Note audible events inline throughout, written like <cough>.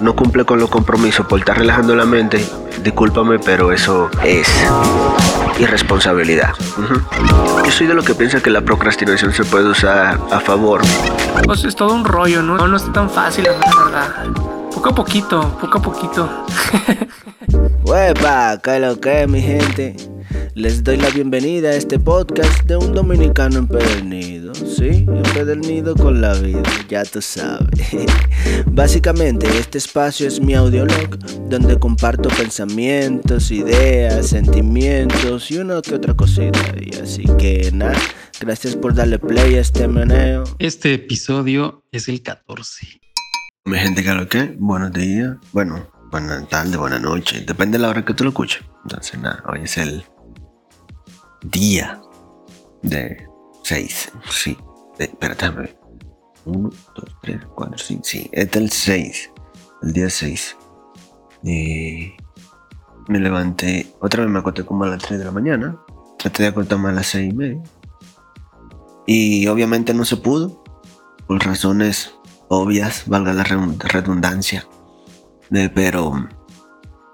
no cumple con los compromisos por estar relajando la mente, discúlpame, pero eso es irresponsabilidad. Yo soy de lo que piensa que la procrastinación se puede usar a favor. Pues es todo un rollo, ¿no? No, es tan fácil, la verdad. Poco a poquito, poco a poquito. <laughs> Huepa, ¿qué lo que, mi gente? Les doy la bienvenida a este podcast de un dominicano empedernido, ¿sí? Empedernido con la vida, ya tú sabes. <laughs> Básicamente, este espacio es mi audiolog, donde comparto pensamientos, ideas, sentimientos y una que otra cosita. Y así que nada, gracias por darle play a este meneo. Este episodio es el 14. Mi gente, ¿qué lo que? Buenos días. Bueno, buena tarde, buena noche. Depende de la hora que tú lo escuches. Entonces, nada, hoy es el día de 6. Sí, espérate, 1, 2, 3, 4, 5. Sí, es el 6. El día 6. Y me levanté. Otra vez me acosté como a las 3 de la mañana. Traté de acostarme a las 6 y media. Y obviamente no se pudo. Por razones obvias, valga la redundancia. pero,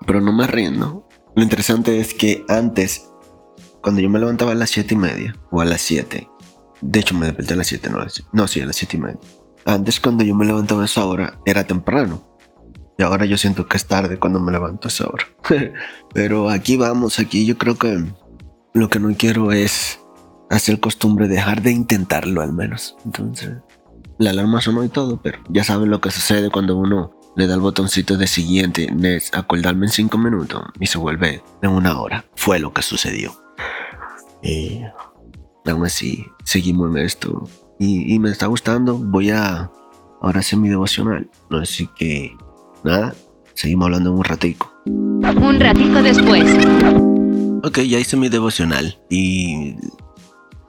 pero no me rindo. Lo interesante es que antes cuando yo me levantaba a las 7 y media o a las 7, de hecho me desperté a las 7, no, no sí, a las 7 y media. Antes cuando yo me levantaba a esa hora era temprano. Y ahora yo siento que es tarde cuando me levanto a esa hora. <laughs> Pero aquí vamos, aquí yo creo que lo que no quiero es hacer costumbre, dejar de intentarlo al menos. Entonces, la alarma sonó y todo, pero ya saben lo que sucede cuando uno le da el botoncito de siguiente, es acordarme en 5 minutos y se vuelve en una hora. Fue lo que sucedió. Y aún así, seguimos en esto. Y, me está gustando. Voy a ahora hacer mi devocional. Así que, nada, seguimos hablando un ratico. Un ratico después. Ok, ya hice mi devocional. Y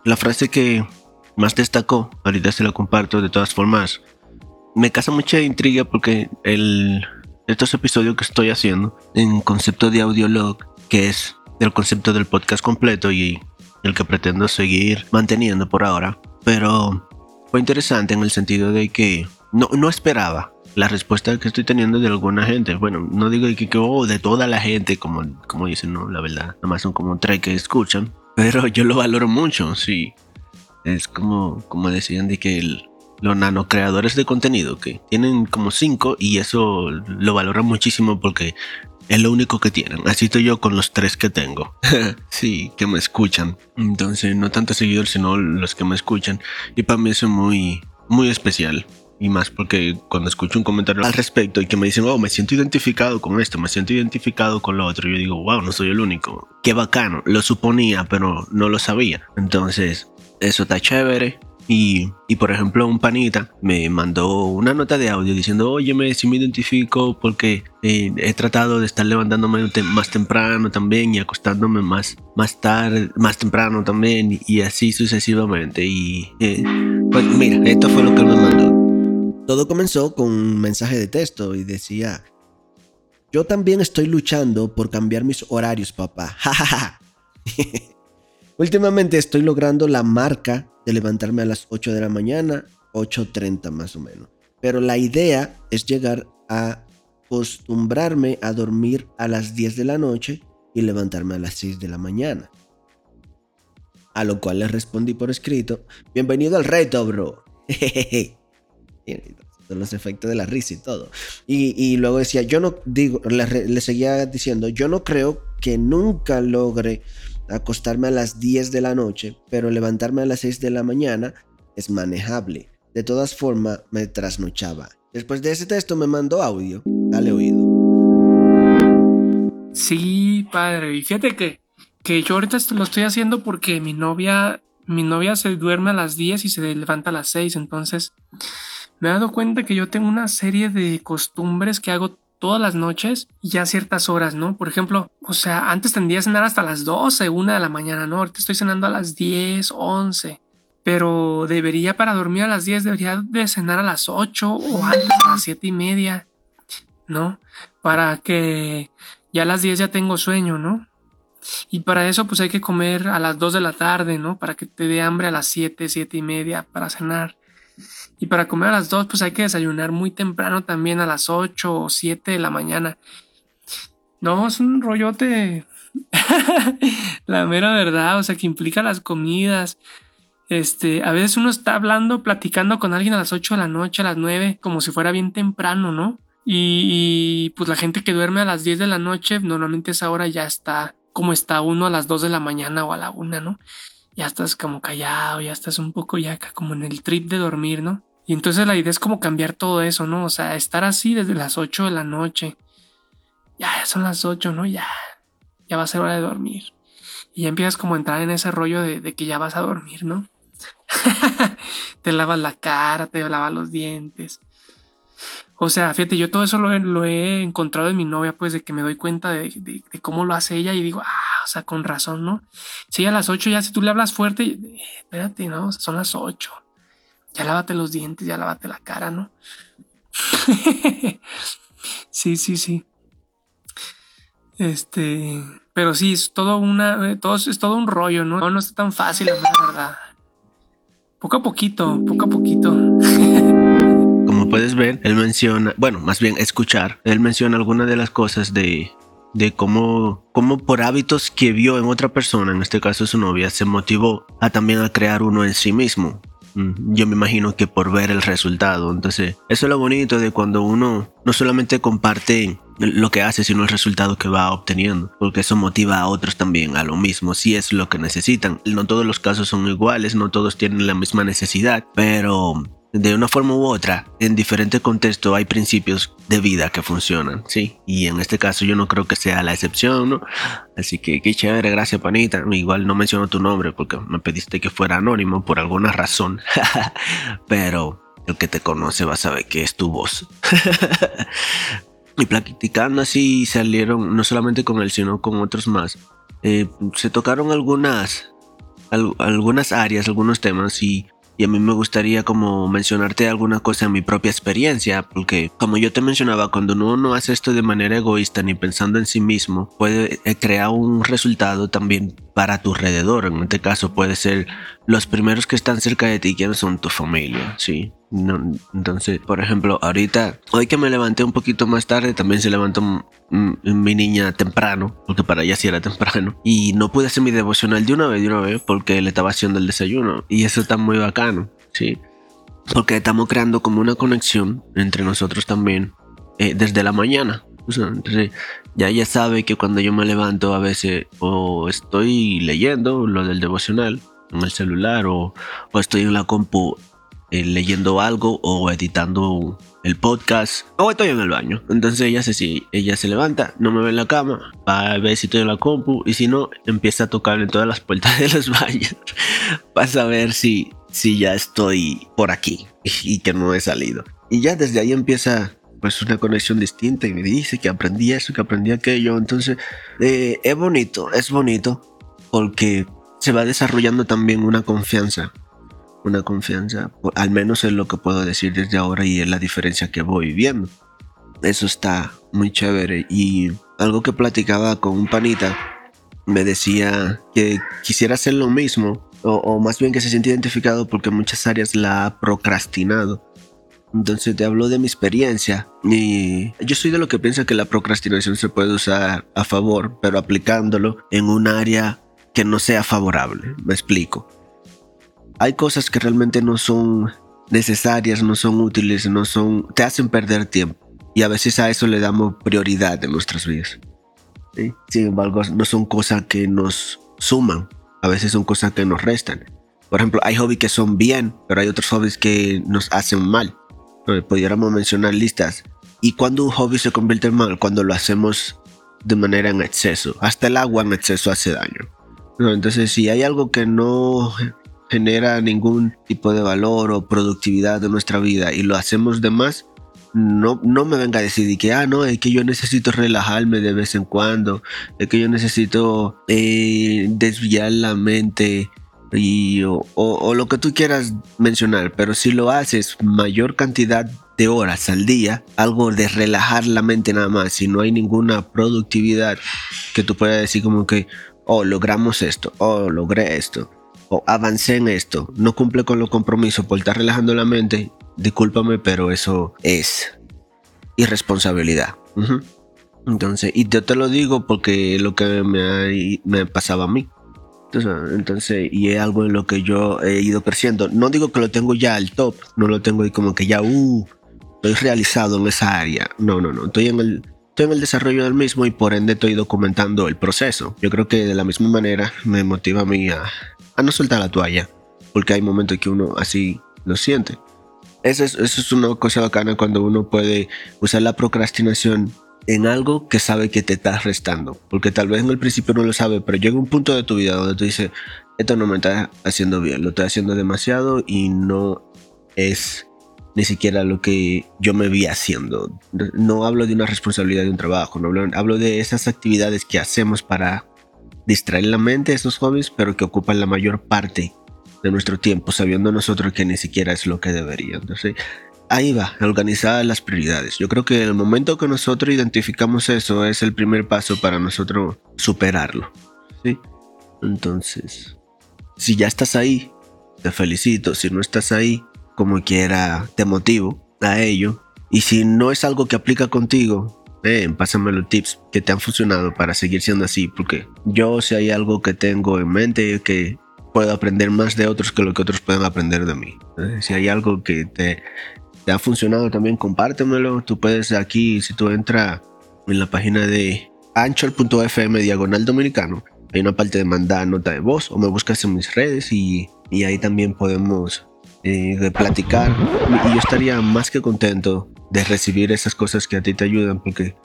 la frase que más destacó, ahorita se la comparto de todas formas. Me causa mucha intriga porque el, estos episodios que estoy haciendo en concepto de audiolog, que es el concepto del podcast completo y el que pretendo seguir manteniendo por ahora. Pero fue interesante en el sentido de que no, no esperaba la respuesta que estoy teniendo de alguna gente. Bueno, no digo que, que oh, de toda la gente, como, como dicen, no, la verdad. Nomás son como tres que escuchan. Pero yo lo valoro mucho, sí. Es como, como decían de que el, los nanocreadores de contenido, que tienen como cinco y eso lo valoran muchísimo porque es lo único que tienen. Así estoy yo con los tres que tengo. <laughs> sí, que me escuchan. Entonces, no tanto seguidores, sino los que me escuchan. Y para mí eso es muy, muy especial. Y más porque cuando escucho un comentario al respecto y que me dicen, oh, me siento identificado con esto, me siento identificado con lo otro, yo digo, wow, no soy el único. Qué bacano. Lo suponía, pero no lo sabía. Entonces, eso está chévere. Y, por ejemplo, un panita me mandó una nota de audio diciendo, oye, me, si me identifico porque eh, he tratado de estar levantándome más temprano también y acostándome más, más tarde, más temprano también y, así sucesivamente. Y eh, pues mira, esto fue lo que me mandó. Todo comenzó con un mensaje de texto y decía, yo también estoy luchando por cambiar mis horarios, papá. <laughs> Últimamente estoy logrando la marca de levantarme a las 8 de la mañana, 8.30 más o menos. Pero la idea es llegar a acostumbrarme a dormir a las 10 de la noche y levantarme a las 6 de la mañana. A lo cual le respondí por escrito, bienvenido al reto, bro. <laughs> los efectos de la risa y todo. Y, luego decía, yo no digo, le, le, seguía diciendo, yo no creo que nunca logre acostarme a las 10 de la noche, pero levantarme a las 6 de la mañana es manejable. De todas formas, me trasnochaba. Después de ese texto me mandó audio. Dale oído. Sí, padre. Y fíjate que, que yo ahorita lo estoy haciendo porque mi novia, mi novia se duerme a las 10 y se levanta a las 6. Entonces, me he dado cuenta que yo tengo una serie de costumbres que hago todas las noches y a ciertas horas, ¿no? Por ejemplo, o sea, antes tendría a cenar hasta las 12, 1 de la mañana, ¿no? Ahorita estoy cenando a las 10, 11. Pero debería para dormir a las 10, debería de cenar a las 8 o antes a las 7 y media, ¿no? Para que ya a las 10 ya tengo sueño, ¿no? Y para eso pues hay que comer a las 2 de la tarde, ¿no? Para que te dé hambre a las 7, 7 y media para cenar. Y para comer a las 2, pues hay que desayunar muy temprano también, a las 8 o 7 de la mañana. No, es un rollote. <laughs> la mera verdad, o sea, que implica las comidas. Este, a veces uno está hablando, platicando con alguien a las 8 de la noche, a las 9, como si fuera bien temprano, ¿no? Y, pues la gente que duerme a las 10 de la noche, normalmente esa hora ya está como está uno a las 2 de la mañana o a la 1, ¿no? Ya estás como callado, ya estás un poco ya como en el trip de dormir, ¿no? Y entonces la idea es como cambiar todo eso, ¿no? O sea, estar así desde las 8 de la noche. Ya, ya son las 8, ¿no? Ya, ya va a ser hora de dormir. Y ya empiezas como a entrar en ese rollo de, de que ya vas a dormir, ¿no? <laughs> te lavas la cara, te lavas los dientes. O sea, fíjate, yo todo eso lo he, encontrado en mi novia, pues de que me doy cuenta de, cómo lo hace ella y digo, ah, o sea, con razón, ¿no? Si a las 8 ya, si tú le hablas fuerte, eh, espérate, ¿no? son las 8. Ya lávate los dientes, ya lávate la cara, ¿no? <laughs> sí, sí, sí. Este, pero sí, es todo una, eh, todo, es todo un rollo, ¿no? No, está tan fácil, la verdad. Poco a poquito, poco a poquito. <laughs> Como puedes ver, él menciona, bueno, más bien escuchar, él menciona algunas de las cosas de, de cómo, cómo por hábitos que vio en otra persona, en este caso su novia, se motivó a también a crear uno en sí mismo. Mm, yo me imagino que por ver el resultado. Entonces, eso es lo bonito de cuando uno no solamente comparte lo que hace, sino el resultado que va obteniendo, porque eso motiva a otros también a lo mismo, si es lo que necesitan. No todos los casos son iguales, no todos tienen la misma necesidad, pero de una forma u otra, en diferente contexto hay principios de vida que funcionan, ¿sí? Y en este caso yo no creo que sea la excepción, ¿no? Así que qué chévere, gracias panita. Igual no menciono tu nombre porque me pediste que fuera anónimo por alguna razón, <laughs> pero el que te conoce va a saber que es tu voz. <laughs> y platicando así salieron, no solamente con él, sino con otros más. Eh, se tocaron algunas, algunas áreas, algunos temas y y a mí me gustaría como mencionarte alguna cosa en mi propia experiencia, porque como yo te mencionaba, cuando uno no hace esto de manera egoísta ni pensando en sí mismo, puede eh, crear un resultado también para tu alrededor. En este caso puede ser los primeros que están cerca de ti, quienes son tu familia, ¿sí? entonces, por ejemplo, ahorita, hoy que me levanté un poquito más tarde, también se levantó mi niña temprano, porque para ella sí era temprano, y no pude hacer mi devocional de una vez, de una vez, porque le estaba haciendo el desayuno, y eso está muy bacano, ¿sí? Porque estamos creando como una conexión entre nosotros también eh, desde la mañana. Entonces, ya ella sabe que cuando yo me levanto a veces o estoy leyendo lo del devocional en el celular o, o estoy en la compu eh, leyendo algo o editando el podcast o estoy en el baño. Entonces ella se, si ella se levanta, no me ve en la cama, va a ver si estoy en la compu y si no, empieza a tocar en todas las puertas <laughs> de los baños para saber si, si ya estoy por aquí y que no he salido. Y ya desde ahí empieza pues una conexión distinta y me dice que aprendí eso, que aprendí aquello. Entonces eh, es bonito, es bonito porque se va desarrollando también una confianza una confianza, al menos es lo que puedo decir desde ahora y es la diferencia que voy viendo. Eso está muy chévere y algo que platicaba con un panita me decía que quisiera hacer lo mismo o, más bien que se siente identificado porque muchas áreas la ha procrastinado. Entonces te hablo de mi experiencia y yo soy de lo que piensa que la procrastinación se puede usar a favor, pero aplicándolo en un área que no sea favorable. Me explico hay cosas que realmente no son necesarias, no son útiles, no son, te hacen perder tiempo. Y a veces a eso le damos prioridad en nuestras vidas. Sin embargo, no son cosas que nos suman, a veces son cosas que nos restan. Por ejemplo, hay hobbies que son bien, pero hay otros hobbies que nos hacen mal. Pudiéramos mencionar listas. ¿Y cuando un hobby se convierte en mal? Cuando lo hacemos de manera en exceso. Hasta el agua en exceso hace daño. Entonces, si hay algo que no genera ningún tipo de valor o productividad en nuestra vida y lo hacemos de más, no, no me venga a decir que, ah, no, es que yo necesito relajarme de vez en cuando, es que yo necesito eh, desviar la mente y, o, lo que tú quieras mencionar, pero si lo haces mayor cantidad de horas al día, algo de relajar la mente nada más, si no hay ninguna productividad que tú puedas decir como que, oh, logramos esto, oh, logré esto, o avancé en esto, no cumple con los compromisos por estar relajando la mente, discúlpame, pero eso es irresponsabilidad. Ujú. Entonces, y yo te lo digo porque lo que me, me pasaba a mí. Entonces, y es algo en lo que yo he ido creciendo. No digo que lo tengo ya al top, no lo tengo ahí como que ya, uh, estoy realizado en esa área. No, no, no, estoy en el, estoy en el desarrollo del mismo y por ende estoy documentando el proceso. Yo creo que de la misma manera me motiva a mí a, a no soltar la toalla, porque hay momentos que uno así lo siente. Eso es, eso es una cosa bacana cuando uno puede usar la procrastinación en algo que sabe que te estás restando. Porque tal vez en el principio no lo sabe, pero llega un punto de tu vida donde tú dices, esto no me está haciendo bien, lo estoy haciendo demasiado y no es ni siquiera lo que yo me vi haciendo. No hablo de una responsabilidad de un trabajo, no hablo, hablo de esas actividades que hacemos para distraer la mente, esos hobbies, pero que ocupan la mayor parte de nuestro tiempo, sabiendo nosotros que ni siquiera es lo que debería. Entonces, ahí va, organizar las prioridades. Yo creo que el momento que nosotros identificamos eso es el primer paso para nosotros superarlo. ¿sí? Entonces, si ya estás ahí, te felicito. Si no estás ahí, como quiera, te motivo a ello. Y si no es algo que aplica contigo, ven, pásame los tips que te han funcionado para seguir siendo así. Porque yo, si hay algo que tengo en mente, que puedo aprender más de otros que lo que otros pueden aprender de mí. Si hay algo que te, te ha funcionado también, compártemelo. Tú puedes aquí, si tú entras en la página de anchor.fm diagonal dominicano, hay una parte de mandar nota de voz o me buscas en mis redes y, y ahí también podemos eh, platicar. Y yo estaría más que contento de recibir esas cosas que a ti te ayudan porque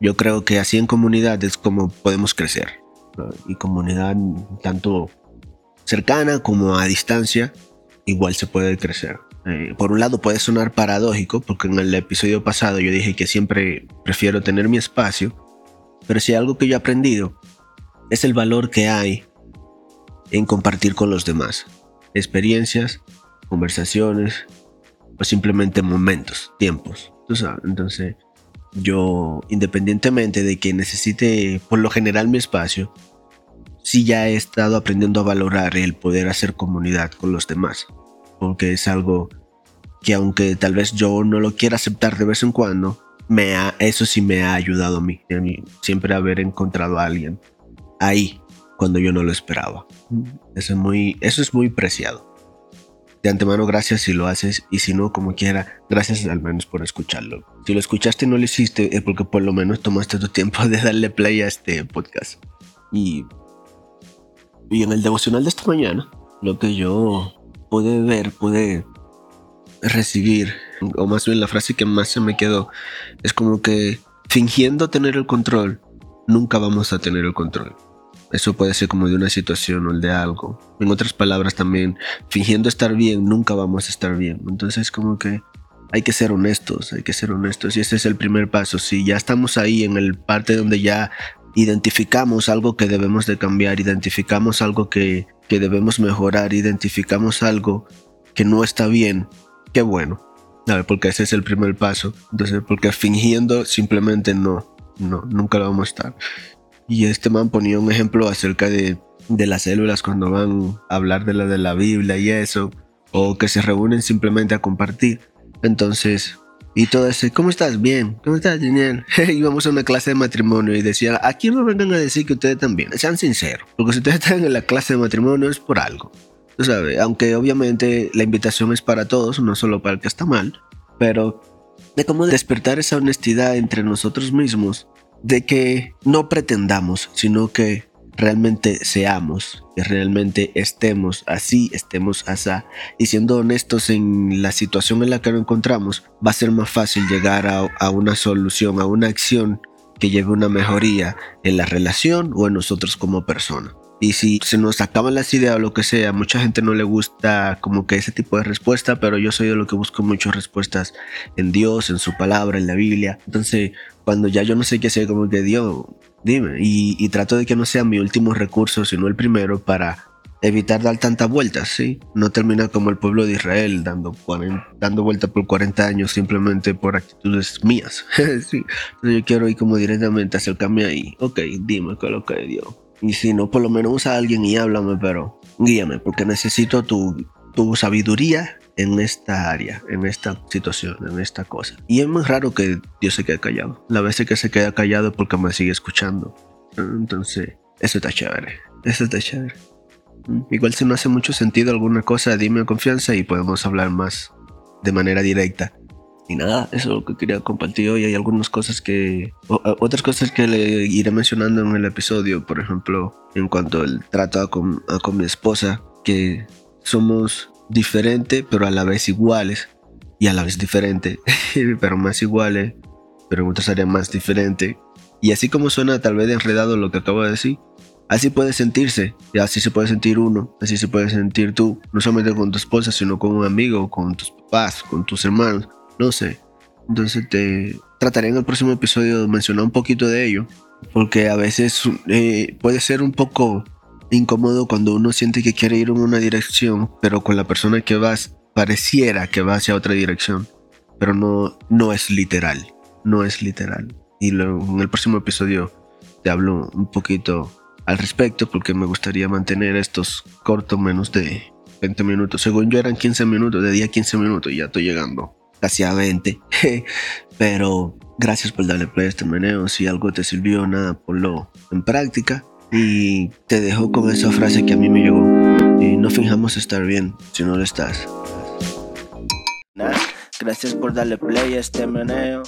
yo creo que así en comunidad es como podemos crecer. ¿no? Y comunidad tanto cercana como a distancia, igual se puede crecer. Eh, por un lado puede sonar paradójico, porque en el episodio pasado yo dije que siempre prefiero tener mi espacio, pero si hay algo que yo he aprendido es el valor que hay en compartir con los demás. Experiencias, conversaciones o simplemente momentos, tiempos. ¿tú sabes? Entonces, yo, independientemente de que necesite por lo general mi espacio, sí ya he estado aprendiendo a valorar el poder hacer comunidad con los demás. Porque es algo que aunque tal vez yo no lo quiera aceptar de vez en cuando, me ha, eso sí me ha ayudado a mí, a mí siempre haber encontrado a alguien ahí cuando yo no lo esperaba. Eso es muy, eso es muy preciado. De antemano, gracias si lo haces y si no, como quiera, gracias al menos por escucharlo. Si lo escuchaste y no lo hiciste, es porque por lo menos tomaste tu tiempo de darle play a este podcast. Y, y en el devocional de esta mañana, lo que yo pude ver, pude recibir, o más bien la frase que más se me quedó, es como que fingiendo tener el control, nunca vamos a tener el control. Eso puede ser como de una situación o de algo. En otras palabras también, fingiendo estar bien, nunca vamos a estar bien. Entonces como que hay que ser honestos, hay que ser honestos. Y ese es el primer paso. Si ya estamos ahí en el parte donde ya identificamos algo que debemos de cambiar, identificamos algo que, que debemos mejorar, identificamos algo que no está bien, qué bueno. Porque ese es el primer paso. Entonces, porque fingiendo simplemente no, no, nunca lo vamos a estar. Y este man ponía un ejemplo acerca de, de las células cuando van a hablar de la de la Biblia y eso, o que se reúnen simplemente a compartir. Entonces, y todo ese, ¿cómo estás? Bien, ¿cómo estás, Daniel? <laughs> Íbamos a una clase de matrimonio y decía, aquí no vengan a decir que ustedes también, sean sinceros, porque si ustedes <laughs> están en la clase de matrimonio es por algo. Tú sabes, aunque obviamente la invitación es para todos, no solo para el que está mal, pero de cómo despertar esa honestidad entre nosotros mismos, de que no pretendamos, sino que realmente seamos, que realmente estemos así, estemos así. Y siendo honestos en la situación en la que nos encontramos, va a ser más fácil llegar a, a una solución, a una acción que lleve una mejoría en la relación o en nosotros como persona. Y si se nos acaban las ideas o lo que sea, mucha gente no le gusta como que ese tipo de respuesta, pero yo soy de lo que busco muchas respuestas en Dios, en su palabra, en la Biblia. Entonces, cuando ya yo no sé qué hacer, como que Dios, dime. Y, y trato de que no sea mi último recurso, sino el primero para evitar dar tantas vueltas, ¿sí? No terminar como el pueblo de Israel, dando, 40, dando vueltas por 40 años simplemente por actitudes mías, <laughs> ¿sí? Entonces yo quiero ir como directamente acercarme ahí, ok, dime qué es lo que Dios. Y si no, por lo menos usa a alguien y háblame, pero guíame, porque necesito tu, tu sabiduría en esta área, en esta situación, en esta cosa. Y es muy raro que Dios se quede callado. La vez que se queda callado es porque me sigue escuchando. Entonces, eso está chévere. Eso está chévere. Igual si no hace mucho sentido alguna cosa, dime confianza y podemos hablar más de manera directa. Y nada, eso es lo que quería compartir hoy. Hay algunas cosas que... otras cosas que le iré mencionando en el episodio. Por ejemplo, en cuanto al trato a con, a con mi esposa. Que somos diferentes, pero a la vez iguales. Y a la vez diferentes, <laughs> pero más iguales. Pero en otras áreas más diferentes. Y así como suena tal vez enredado lo que acabo de decir. Así puede sentirse, y así se puede sentir uno, así se puede sentir tú, no solamente con tu esposa, sino con un amigo, con tus papás, con tus hermanos, no sé. Entonces te trataré en el próximo episodio de mencionar un poquito de ello, porque a veces eh, puede ser un poco incómodo cuando uno siente que quiere ir en una dirección, pero con la persona que vas pareciera que va hacia otra dirección, pero no, no es literal, no es literal. Y luego en el próximo episodio te hablo un poquito al respecto porque me gustaría mantener estos cortos menos de 20 minutos. Según yo eran 15 minutos, de día 15 minutos y ya estoy llegando casi a 20. <laughs> Pero gracias por darle play a este meneo. Si algo te sirvió, nada, ponlo en práctica. Y te dejo con esa frase que a mí me llegó. Y no fijamos estar bien si no lo estás. Gracias por darle play a este meneo.